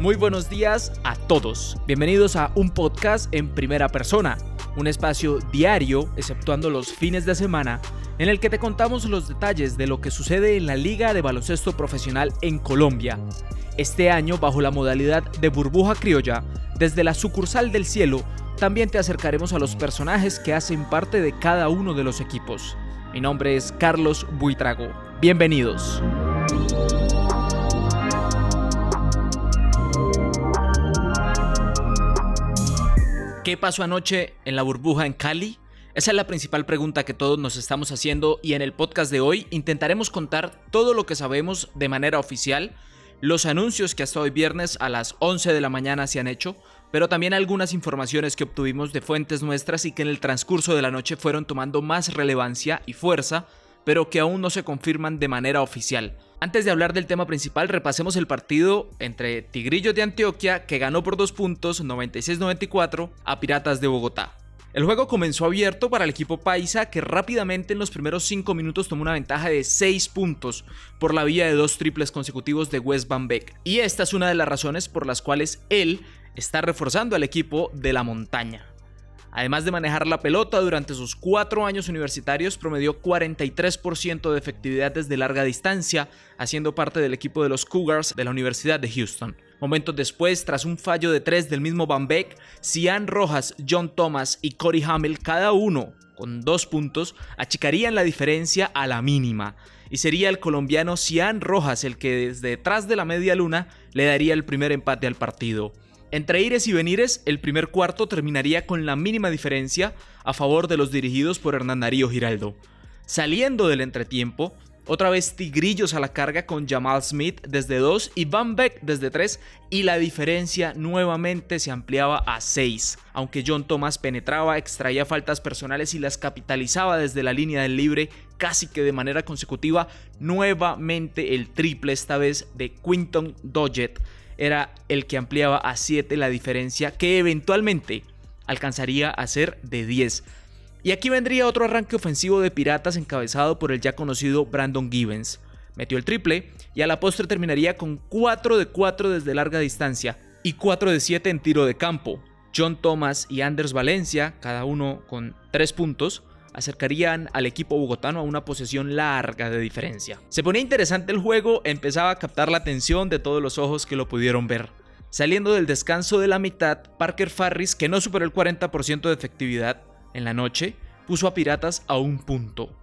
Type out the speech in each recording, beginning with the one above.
Muy buenos días a todos. Bienvenidos a un podcast en primera persona, un espacio diario, exceptuando los fines de semana, en el que te contamos los detalles de lo que sucede en la Liga de Baloncesto Profesional en Colombia. Este año, bajo la modalidad de burbuja criolla, desde la sucursal del cielo, también te acercaremos a los personajes que hacen parte de cada uno de los equipos. Mi nombre es Carlos Buitrago. Bienvenidos. ¿Qué pasó anoche en la burbuja en Cali? Esa es la principal pregunta que todos nos estamos haciendo y en el podcast de hoy intentaremos contar todo lo que sabemos de manera oficial, los anuncios que hasta hoy viernes a las 11 de la mañana se han hecho, pero también algunas informaciones que obtuvimos de fuentes nuestras y que en el transcurso de la noche fueron tomando más relevancia y fuerza, pero que aún no se confirman de manera oficial. Antes de hablar del tema principal, repasemos el partido entre Tigrillos de Antioquia, que ganó por dos puntos 96-94, a Piratas de Bogotá. El juego comenzó abierto para el equipo paisa que rápidamente en los primeros 5 minutos tomó una ventaja de 6 puntos por la vía de dos triples consecutivos de West Van Beek. Y esta es una de las razones por las cuales él está reforzando al equipo de la montaña. Además de manejar la pelota durante sus cuatro años universitarios, promedió 43% de efectividad desde larga distancia, haciendo parte del equipo de los Cougars de la Universidad de Houston. Momentos después, tras un fallo de tres del mismo Van Beek, Cian Rojas, John Thomas y Corey Hamel, cada uno con dos puntos, achicarían la diferencia a la mínima. Y sería el colombiano Cian Rojas el que desde detrás de la media luna le daría el primer empate al partido. Entre ires y venires, el primer cuarto terminaría con la mínima diferencia a favor de los dirigidos por Hernán Darío Giraldo. Saliendo del entretiempo, otra vez Tigrillos a la carga con Jamal Smith desde 2 y Van Beck desde 3 y la diferencia nuevamente se ampliaba a 6. Aunque John Thomas penetraba, extraía faltas personales y las capitalizaba desde la línea del libre casi que de manera consecutiva, nuevamente el triple esta vez de Quinton Dodgett era el que ampliaba a 7 la diferencia que eventualmente alcanzaría a ser de 10. Y aquí vendría otro arranque ofensivo de Piratas encabezado por el ya conocido Brandon Givens. Metió el triple y a la postre terminaría con 4 de 4 desde larga distancia y 4 de 7 en tiro de campo. John Thomas y Anders Valencia, cada uno con 3 puntos, acercarían al equipo bogotano a una posesión larga de diferencia. Se ponía interesante el juego, empezaba a captar la atención de todos los ojos que lo pudieron ver. Saliendo del descanso de la mitad, Parker Farris, que no superó el 40% de efectividad en la noche, puso a Piratas a un punto.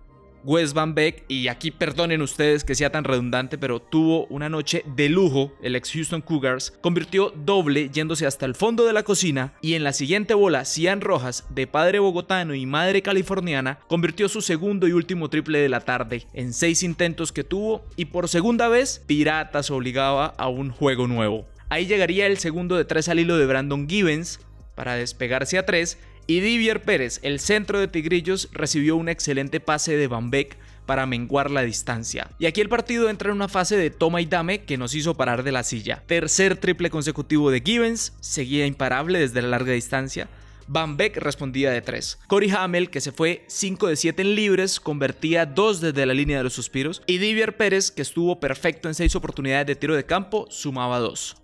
Wes Van Beek, y aquí perdonen ustedes que sea tan redundante, pero tuvo una noche de lujo, el ex Houston Cougars, convirtió doble yéndose hasta el fondo de la cocina y en la siguiente bola, Cian Rojas, de padre bogotano y madre californiana, convirtió su segundo y último triple de la tarde en seis intentos que tuvo y por segunda vez Piratas obligaba a un juego nuevo. Ahí llegaría el segundo de tres al hilo de Brandon Givens para despegarse a tres y Divier Pérez, el centro de Tigrillos, recibió un excelente pase de Van Beek para menguar la distancia. Y aquí el partido entra en una fase de toma y dame que nos hizo parar de la silla. Tercer triple consecutivo de Givens, seguía imparable desde la larga distancia. Van Beek respondía de 3. Corey Hamel, que se fue 5 de 7 en libres, convertía 2 desde la línea de los suspiros. Y Divier Pérez, que estuvo perfecto en 6 oportunidades de tiro de campo, sumaba 2.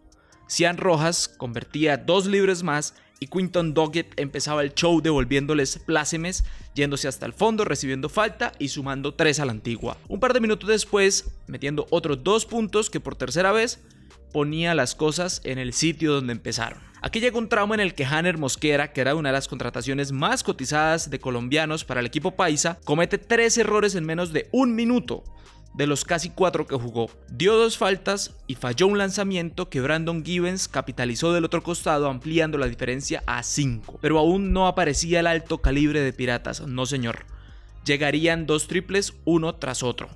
Cian Rojas convertía 2 libres más y Quinton Doggett empezaba el show devolviéndoles plácemes, yéndose hasta el fondo, recibiendo falta y sumando 3 a la antigua. Un par de minutos después, metiendo otros 2 puntos que por tercera vez ponía las cosas en el sitio donde empezaron. Aquí llegó un tramo en el que Hanner Mosquera, que era una de las contrataciones más cotizadas de colombianos para el equipo paisa, comete tres errores en menos de un minuto de los casi cuatro que jugó. Dio dos faltas y falló un lanzamiento que Brandon Givens capitalizó del otro costado ampliando la diferencia a 5. Pero aún no aparecía el alto calibre de Piratas, no señor. Llegarían dos triples uno tras otro.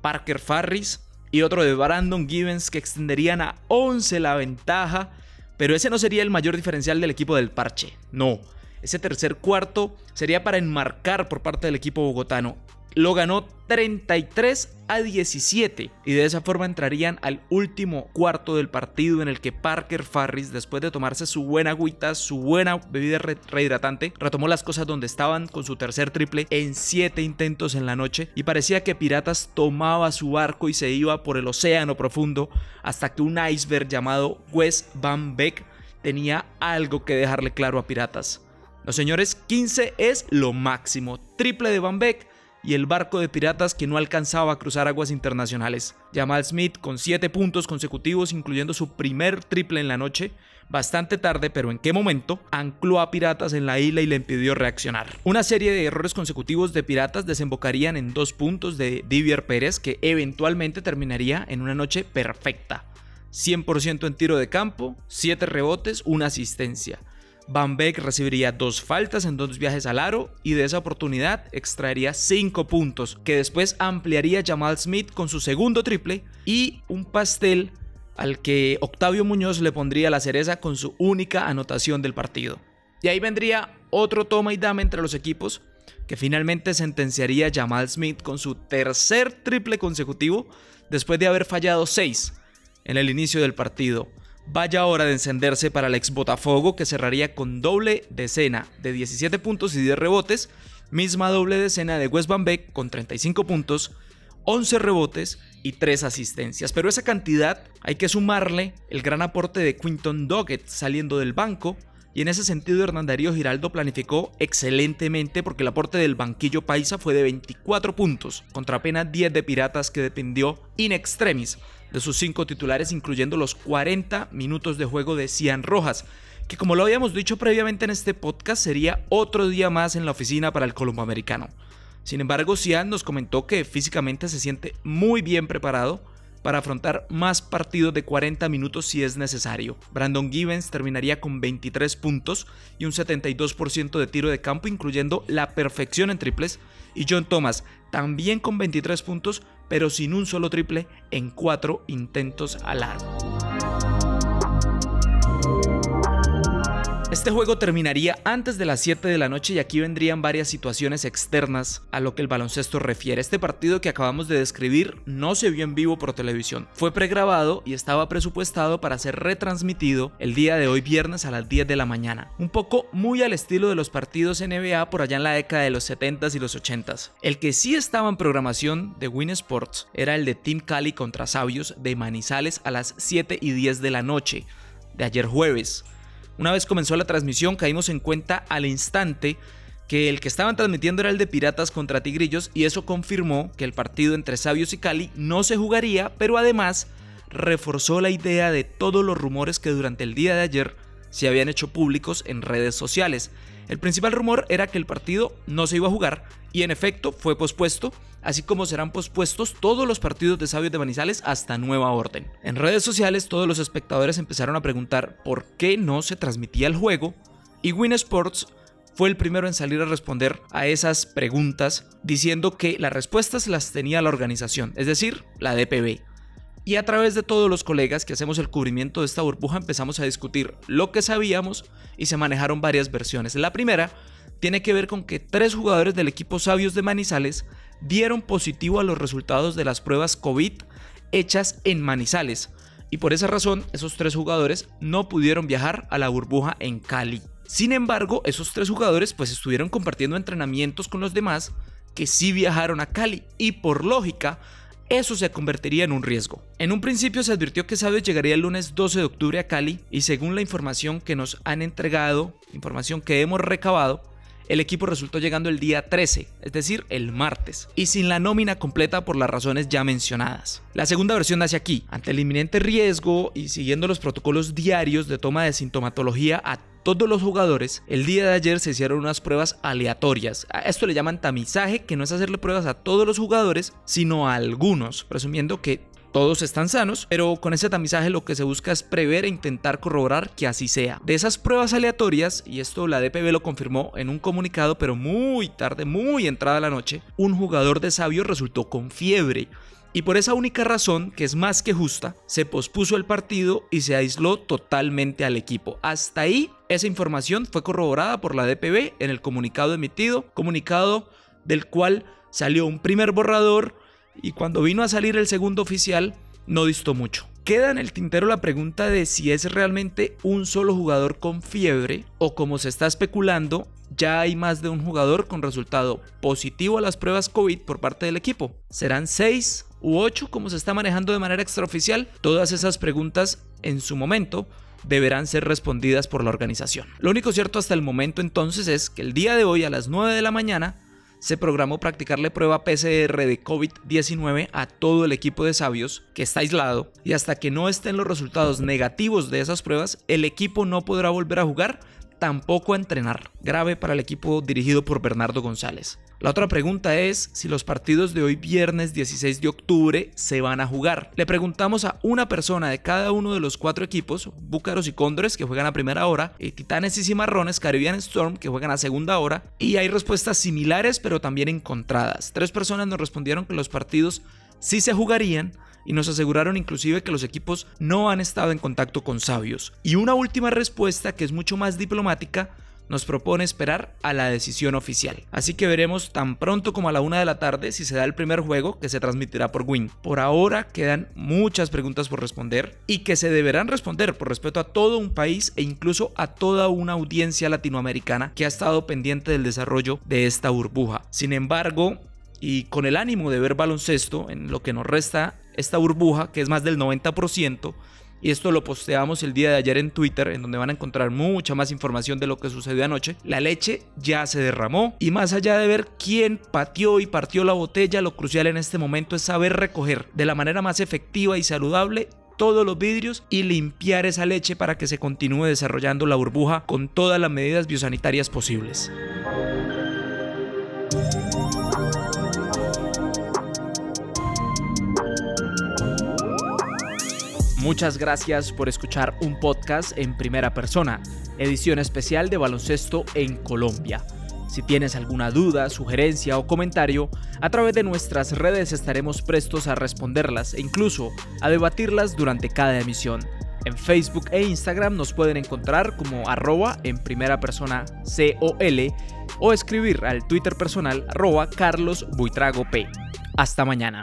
Parker Farris y otro de Brandon Givens que extenderían a 11 la ventaja, pero ese no sería el mayor diferencial del equipo del parche, no. Ese tercer cuarto sería para enmarcar por parte del equipo bogotano lo ganó 33 a 17 y de esa forma entrarían al último cuarto del partido en el que Parker Farris después de tomarse su buena agüita, su buena bebida rehidratante, retomó las cosas donde estaban con su tercer triple en 7 intentos en la noche y parecía que Piratas tomaba su barco y se iba por el océano profundo hasta que un iceberg llamado Wes Van Beck tenía algo que dejarle claro a Piratas. Los señores, 15 es lo máximo. Triple de Van Beck y el barco de piratas que no alcanzaba a cruzar aguas internacionales. Jamal Smith con 7 puntos consecutivos, incluyendo su primer triple en la noche, bastante tarde, pero en qué momento, ancló a Piratas en la isla y le impidió reaccionar. Una serie de errores consecutivos de Piratas desembocarían en dos puntos de Divier Pérez, que eventualmente terminaría en una noche perfecta. 100% en tiro de campo, 7 rebotes, una asistencia. Van Beek recibiría dos faltas en dos viajes al aro y de esa oportunidad extraería 5 puntos, que después ampliaría Jamal Smith con su segundo triple y un pastel al que Octavio Muñoz le pondría la cereza con su única anotación del partido. Y ahí vendría otro toma y dame entre los equipos, que finalmente sentenciaría Jamal Smith con su tercer triple consecutivo después de haber fallado 6 en el inicio del partido. Vaya hora de encenderse para el ex Botafogo que cerraría con doble decena de 17 puntos y 10 rebotes, misma doble decena de West Van Beek con 35 puntos, 11 rebotes y 3 asistencias. Pero esa cantidad hay que sumarle el gran aporte de Quinton Doggett saliendo del banco, y en ese sentido Hernán Darío Giraldo planificó excelentemente porque el aporte del banquillo paisa fue de 24 puntos, contra apenas 10 de Piratas que dependió in extremis de sus 5 titulares, incluyendo los 40 minutos de juego de Cian Rojas, que como lo habíamos dicho previamente en este podcast sería otro día más en la oficina para el colombo americano. Sin embargo, Cian nos comentó que físicamente se siente muy bien preparado para afrontar más partidos de 40 minutos si es necesario. Brandon Givens terminaría con 23 puntos y un 72% de tiro de campo, incluyendo la perfección en triples, y John Thomas también con 23 puntos, pero sin un solo triple en 4 intentos al largo. Este juego terminaría antes de las 7 de la noche y aquí vendrían varias situaciones externas a lo que el baloncesto refiere. Este partido que acabamos de describir no se vio en vivo por televisión. Fue pregrabado y estaba presupuestado para ser retransmitido el día de hoy viernes a las 10 de la mañana. Un poco muy al estilo de los partidos NBA por allá en la década de los 70s y los 80s. El que sí estaba en programación de Win Sports era el de Team Cali contra Sabios de Manizales a las 7 y 10 de la noche de ayer jueves. Una vez comenzó la transmisión caímos en cuenta al instante que el que estaban transmitiendo era el de Piratas contra Tigrillos y eso confirmó que el partido entre Sabios y Cali no se jugaría, pero además reforzó la idea de todos los rumores que durante el día de ayer se habían hecho públicos en redes sociales. El principal rumor era que el partido no se iba a jugar y en efecto fue pospuesto, así como serán pospuestos todos los partidos de Sabios de Manizales hasta nueva orden. En redes sociales todos los espectadores empezaron a preguntar por qué no se transmitía el juego y Win Sports fue el primero en salir a responder a esas preguntas diciendo que las respuestas las tenía la organización, es decir, la DPB. Y a través de todos los colegas que hacemos el cubrimiento de esta burbuja empezamos a discutir lo que sabíamos y se manejaron varias versiones. La primera tiene que ver con que tres jugadores del equipo Sabios de Manizales dieron positivo a los resultados de las pruebas COVID hechas en Manizales. Y por esa razón esos tres jugadores no pudieron viajar a la burbuja en Cali. Sin embargo, esos tres jugadores pues estuvieron compartiendo entrenamientos con los demás que sí viajaron a Cali y por lógica eso se convertiría en un riesgo. En un principio se advirtió que Sabios llegaría el lunes 12 de octubre a Cali y según la información que nos han entregado, información que hemos recabado, el equipo resultó llegando el día 13, es decir, el martes, y sin la nómina completa por las razones ya mencionadas. La segunda versión nace aquí, ante el inminente riesgo y siguiendo los protocolos diarios de toma de sintomatología a todos los jugadores, el día de ayer se hicieron unas pruebas aleatorias. A esto le llaman tamizaje, que no es hacerle pruebas a todos los jugadores, sino a algunos, presumiendo que todos están sanos, pero con ese tamizaje lo que se busca es prever e intentar corroborar que así sea. De esas pruebas aleatorias, y esto la DPB lo confirmó en un comunicado, pero muy tarde, muy entrada la noche, un jugador de Sabio resultó con fiebre. Y por esa única razón, que es más que justa, se pospuso el partido y se aisló totalmente al equipo. Hasta ahí, esa información fue corroborada por la DPB en el comunicado emitido, comunicado del cual salió un primer borrador y cuando vino a salir el segundo oficial no distó mucho. Queda en el tintero la pregunta de si es realmente un solo jugador con fiebre o como se está especulando, ya hay más de un jugador con resultado positivo a las pruebas COVID por parte del equipo. ¿Serán 6 u 8 como se está manejando de manera extraoficial? Todas esas preguntas en su momento deberán ser respondidas por la organización. Lo único cierto hasta el momento entonces es que el día de hoy a las 9 de la mañana se programó practicarle prueba PCR de COVID-19 a todo el equipo de sabios que está aislado y hasta que no estén los resultados negativos de esas pruebas, el equipo no podrá volver a jugar tampoco a entrenar. Grave para el equipo dirigido por Bernardo González. La otra pregunta es si los partidos de hoy viernes 16 de octubre se van a jugar. Le preguntamos a una persona de cada uno de los cuatro equipos, Búcaros y Cóndores que juegan a primera hora, y Titanes y Cimarrones, Caribbean Storm que juegan a segunda hora, y hay respuestas similares pero también encontradas. Tres personas nos respondieron que los partidos sí se jugarían, y nos aseguraron inclusive que los equipos no han estado en contacto con sabios. Y una última respuesta que es mucho más diplomática nos propone esperar a la decisión oficial. Así que veremos tan pronto como a la una de la tarde si se da el primer juego que se transmitirá por Win. Por ahora quedan muchas preguntas por responder y que se deberán responder por respeto a todo un país e incluso a toda una audiencia latinoamericana que ha estado pendiente del desarrollo de esta burbuja. Sin embargo, y con el ánimo de ver baloncesto en lo que nos resta esta burbuja, que es más del 90%, y esto lo posteamos el día de ayer en Twitter, en donde van a encontrar mucha más información de lo que sucedió anoche. La leche ya se derramó y más allá de ver quién pateó y partió la botella, lo crucial en este momento es saber recoger de la manera más efectiva y saludable todos los vidrios y limpiar esa leche para que se continúe desarrollando la burbuja con todas las medidas biosanitarias posibles. Muchas gracias por escuchar un podcast en primera persona, edición especial de baloncesto en Colombia. Si tienes alguna duda, sugerencia o comentario, a través de nuestras redes estaremos prestos a responderlas e incluso a debatirlas durante cada emisión. En Facebook e Instagram nos pueden encontrar como arroba en primera persona COL o escribir al Twitter personal arroba Carlos Buitrago P. Hasta mañana.